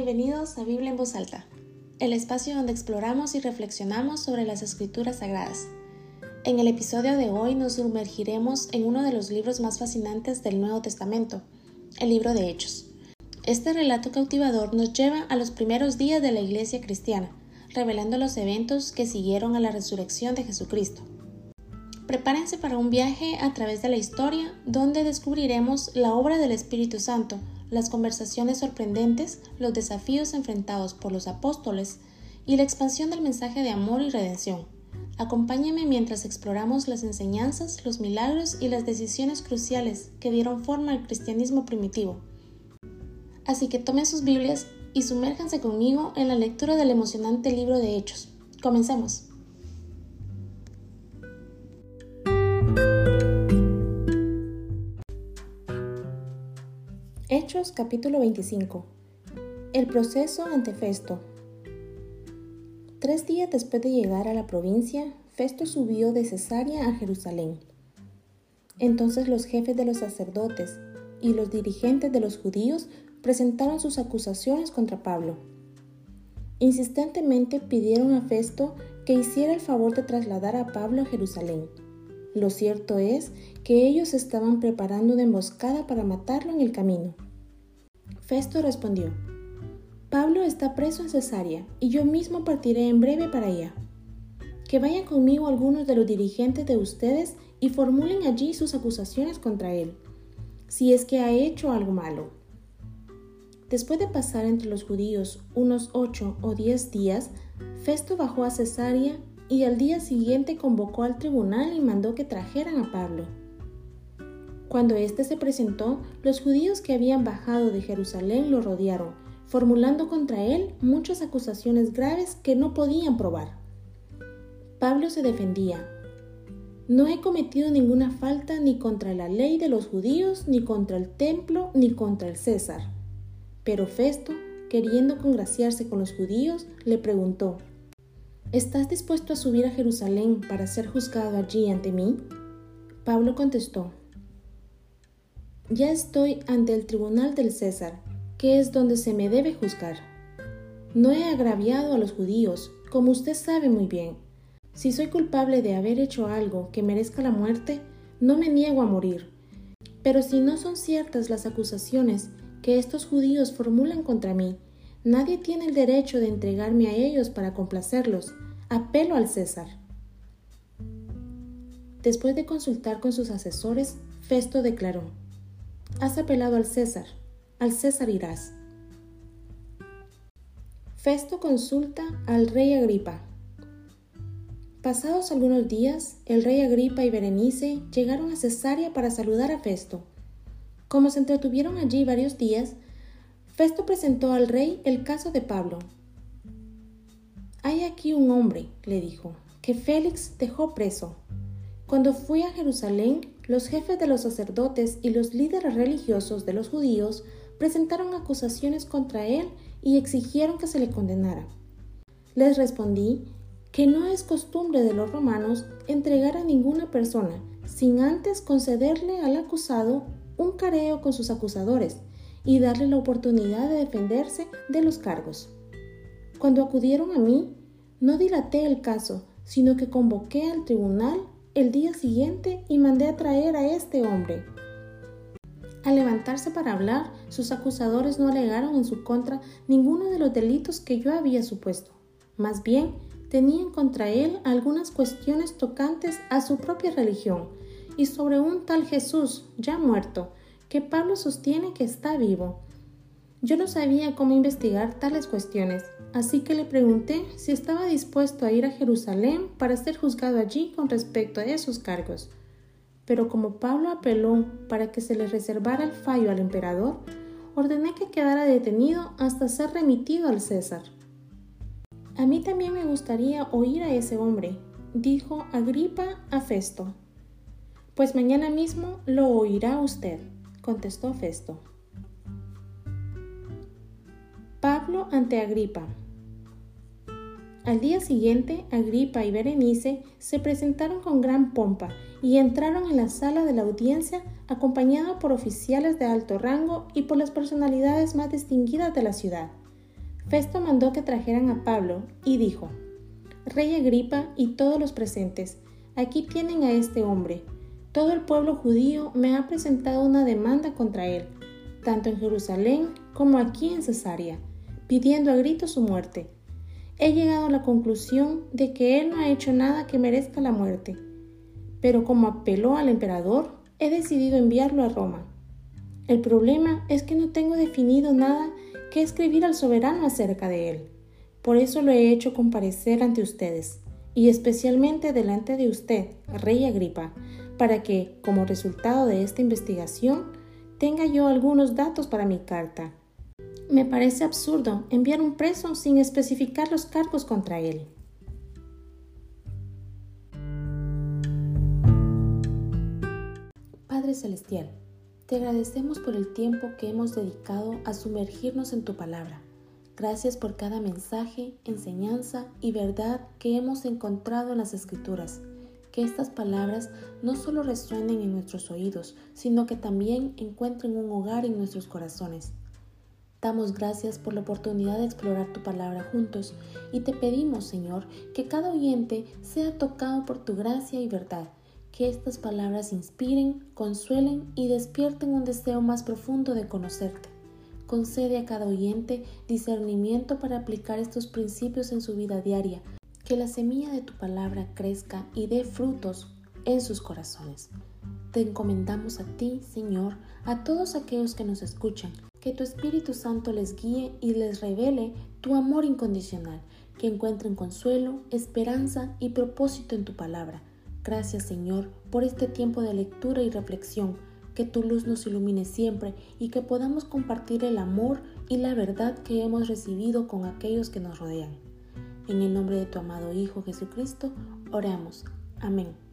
Bienvenidos a Biblia en voz alta, el espacio donde exploramos y reflexionamos sobre las escrituras sagradas. En el episodio de hoy nos sumergiremos en uno de los libros más fascinantes del Nuevo Testamento, el libro de Hechos. Este relato cautivador nos lleva a los primeros días de la iglesia cristiana, revelando los eventos que siguieron a la resurrección de Jesucristo. Prepárense para un viaje a través de la historia donde descubriremos la obra del Espíritu Santo, las conversaciones sorprendentes, los desafíos enfrentados por los apóstoles y la expansión del mensaje de amor y redención. Acompáñenme mientras exploramos las enseñanzas, los milagros y las decisiones cruciales que dieron forma al cristianismo primitivo. Así que tomen sus Biblias y sumérjanse conmigo en la lectura del emocionante libro de Hechos. Comencemos. Capítulo 25 El proceso ante Festo Tres días después de llegar a la provincia, Festo subió de Cesarea a Jerusalén. Entonces los jefes de los sacerdotes y los dirigentes de los judíos presentaron sus acusaciones contra Pablo. Insistentemente pidieron a Festo que hiciera el favor de trasladar a Pablo a Jerusalén. Lo cierto es que ellos estaban preparando una emboscada para matarlo en el camino. Festo respondió, Pablo está preso en Cesarea y yo mismo partiré en breve para allá. Que vayan conmigo algunos de los dirigentes de ustedes y formulen allí sus acusaciones contra él, si es que ha hecho algo malo. Después de pasar entre los judíos unos ocho o diez días, Festo bajó a Cesarea y al día siguiente convocó al tribunal y mandó que trajeran a Pablo. Cuando éste se presentó, los judíos que habían bajado de Jerusalén lo rodearon, formulando contra él muchas acusaciones graves que no podían probar. Pablo se defendía. No he cometido ninguna falta ni contra la ley de los judíos, ni contra el templo, ni contra el César. Pero Festo, queriendo congraciarse con los judíos, le preguntó, ¿Estás dispuesto a subir a Jerusalén para ser juzgado allí ante mí? Pablo contestó, Ya estoy ante el tribunal del César, que es donde se me debe juzgar. No he agraviado a los judíos, como usted sabe muy bien. Si soy culpable de haber hecho algo que merezca la muerte, no me niego a morir. Pero si no son ciertas las acusaciones que estos judíos formulan contra mí, Nadie tiene el derecho de entregarme a ellos para complacerlos. Apelo al César. Después de consultar con sus asesores, Festo declaró, Has apelado al César, al César irás. Festo consulta al rey Agripa. Pasados algunos días, el rey Agripa y Berenice llegaron a Cesarea para saludar a Festo. Como se entretuvieron allí varios días, Festo presentó al rey el caso de Pablo. Hay aquí un hombre, le dijo, que Félix dejó preso. Cuando fui a Jerusalén, los jefes de los sacerdotes y los líderes religiosos de los judíos presentaron acusaciones contra él y exigieron que se le condenara. Les respondí que no es costumbre de los romanos entregar a ninguna persona sin antes concederle al acusado un careo con sus acusadores y darle la oportunidad de defenderse de los cargos. Cuando acudieron a mí, no dilaté el caso, sino que convoqué al tribunal el día siguiente y mandé a traer a este hombre. Al levantarse para hablar, sus acusadores no alegaron en su contra ninguno de los delitos que yo había supuesto. Más bien, tenían contra él algunas cuestiones tocantes a su propia religión y sobre un tal Jesús ya muerto, que Pablo sostiene que está vivo. Yo no sabía cómo investigar tales cuestiones, así que le pregunté si estaba dispuesto a ir a Jerusalén para ser juzgado allí con respecto a esos cargos. Pero como Pablo apeló para que se le reservara el fallo al emperador, ordené que quedara detenido hasta ser remitido al César. A mí también me gustaría oír a ese hombre, dijo Agripa a Festo. Pues mañana mismo lo oirá usted contestó Festo. Pablo ante Agripa. Al día siguiente, Agripa y Berenice se presentaron con gran pompa y entraron en la sala de la audiencia acompañados por oficiales de alto rango y por las personalidades más distinguidas de la ciudad. Festo mandó que trajeran a Pablo y dijo, Rey Agripa y todos los presentes, aquí tienen a este hombre. Todo el pueblo judío me ha presentado una demanda contra él, tanto en Jerusalén como aquí en Cesarea, pidiendo a gritos su muerte. He llegado a la conclusión de que él no ha hecho nada que merezca la muerte, pero como apeló al emperador, he decidido enviarlo a Roma. El problema es que no tengo definido nada que escribir al soberano acerca de él. Por eso lo he hecho comparecer ante ustedes, y especialmente delante de usted, rey Agripa, para que, como resultado de esta investigación, tenga yo algunos datos para mi carta. Me parece absurdo enviar un preso sin especificar los cargos contra él. Padre Celestial, te agradecemos por el tiempo que hemos dedicado a sumergirnos en tu palabra. Gracias por cada mensaje, enseñanza y verdad que hemos encontrado en las Escrituras. Que estas palabras no solo resuenen en nuestros oídos, sino que también encuentren un hogar en nuestros corazones. Damos gracias por la oportunidad de explorar tu palabra juntos y te pedimos, Señor, que cada oyente sea tocado por tu gracia y verdad que estas palabras inspiren, consuelen y despierten un deseo más profundo de conocerte. Concede a cada oyente discernimiento para aplicar estos principios en su vida diaria, que la semilla de tu palabra crezca y dé frutos en sus corazones. Te encomendamos a ti, Señor, a todos aquellos que nos escuchan, que tu Espíritu Santo les guíe y les revele tu amor incondicional, que encuentren consuelo, esperanza y propósito en tu palabra Gracias Señor por este tiempo de lectura y reflexión, que tu luz nos ilumine siempre y que podamos compartir el amor y la verdad que hemos recibido con aquellos que nos rodean. En el nombre de tu amado Hijo Jesucristo, oramos. Amén.